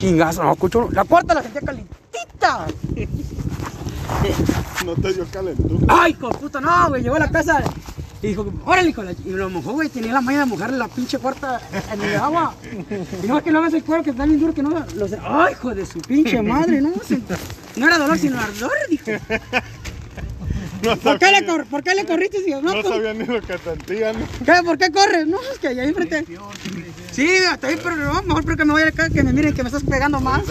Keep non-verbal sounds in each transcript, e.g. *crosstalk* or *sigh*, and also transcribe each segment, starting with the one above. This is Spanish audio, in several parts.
Chingazo, no, escucho. La cuarta la sentía calentita. No te dio calentura. Ay, de puta, no, güey. Llegó a la casa y dijo, órale, hijo. de la ch-". Y lo mojó, güey. Tenía la maña de mojarle la pinche cuarta en el agua. Y no es que no hagas el cuero que está bien duro que no lo sé. Ay, hijo de su pinche madre, no. No era dolor, sino ardor, dijo. No ¿Por qué le, cor- ¿por qué le corriste? Digo, no, no pues, sabía ni lo que sentían. ¿qué? ¿por qué corres? No, es que allá enfrente. Sí, hasta ahí, pero no, mejor pero que me voy acá, que me miren que me estás pegando más.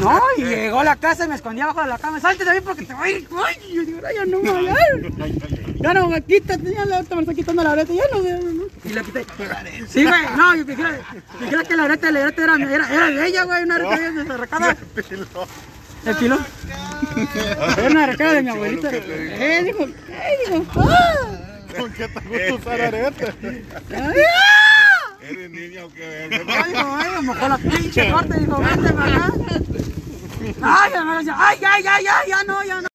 No, y llegó a la casa y me escondía abajo de la cama. Salte de ahí porque te voy a ir. Ay, y yo digo, "Ay, ya no me ya, ya no me quítate, ya la otra me está quitando la areta, ya no veo. ¿no? Y le quité. Sí, güey, no, yo dijera, dijera que la areta, la areta era, era, era de ella, güey, una areta bien desarracada. ¿El pilón? *laughs* Era una arrecada de mi abuelita. Eh, dijo, eh, dijo, ¡ah! ¿Con qué te gusta usar arete? ¡Ay, ah! ¿Eres niña o qué? Ay, dijo, ay, mojó la pinche corte, dijo, vente para acá. Ay, ay, ya, ya, ya, ya no, ya no.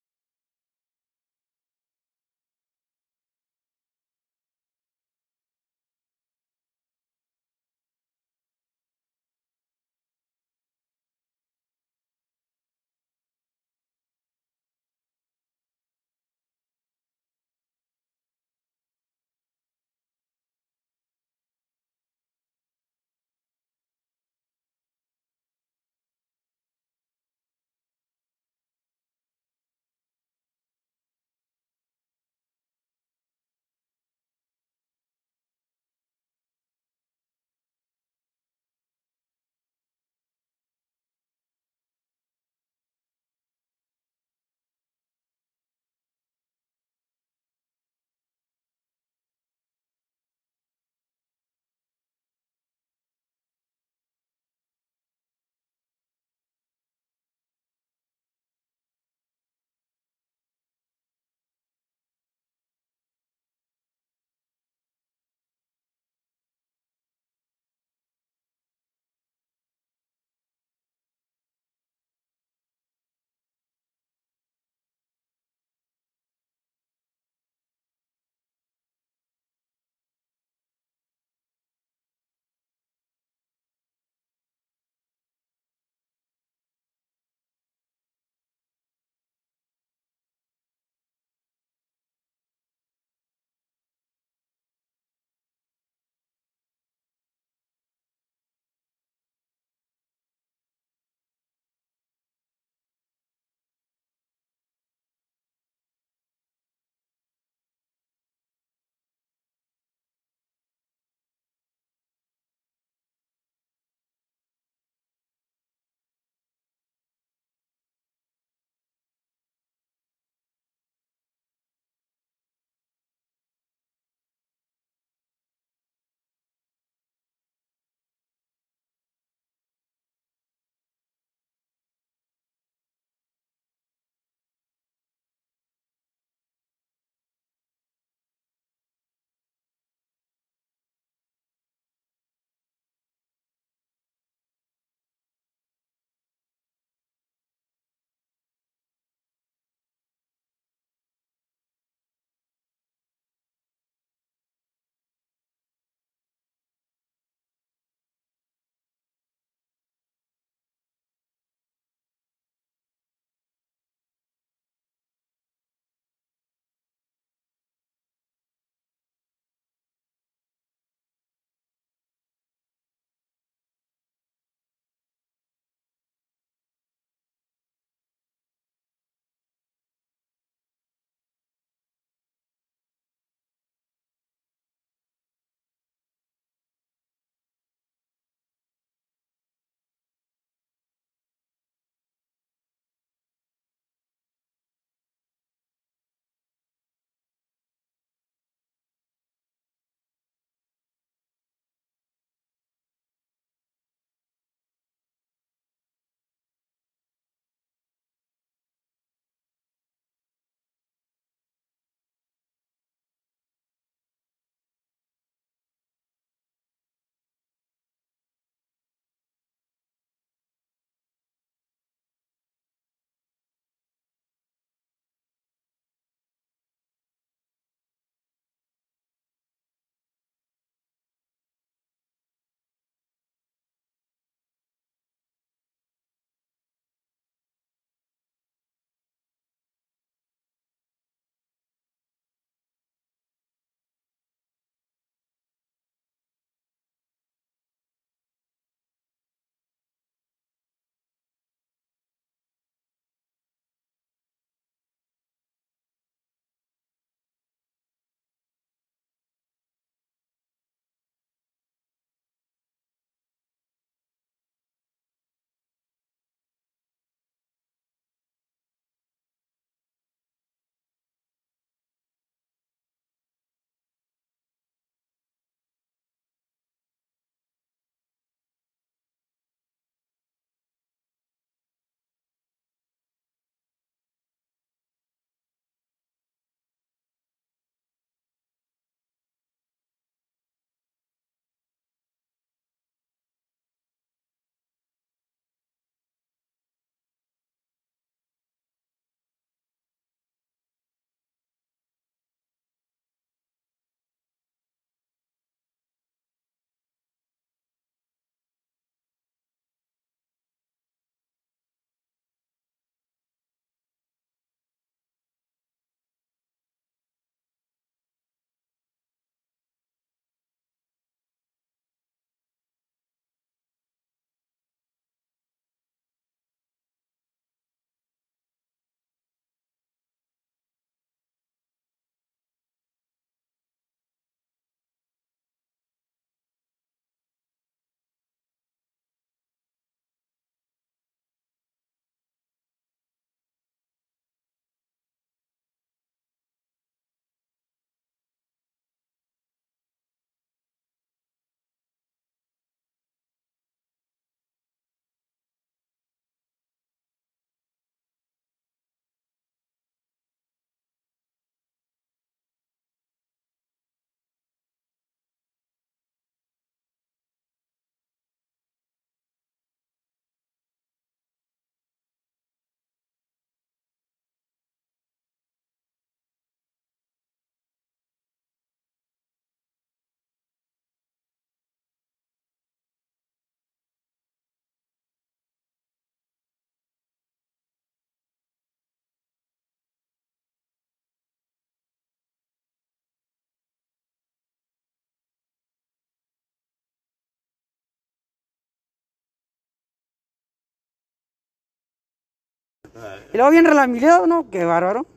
Y luego bien relamileado, ¿no? Qué bárbaro.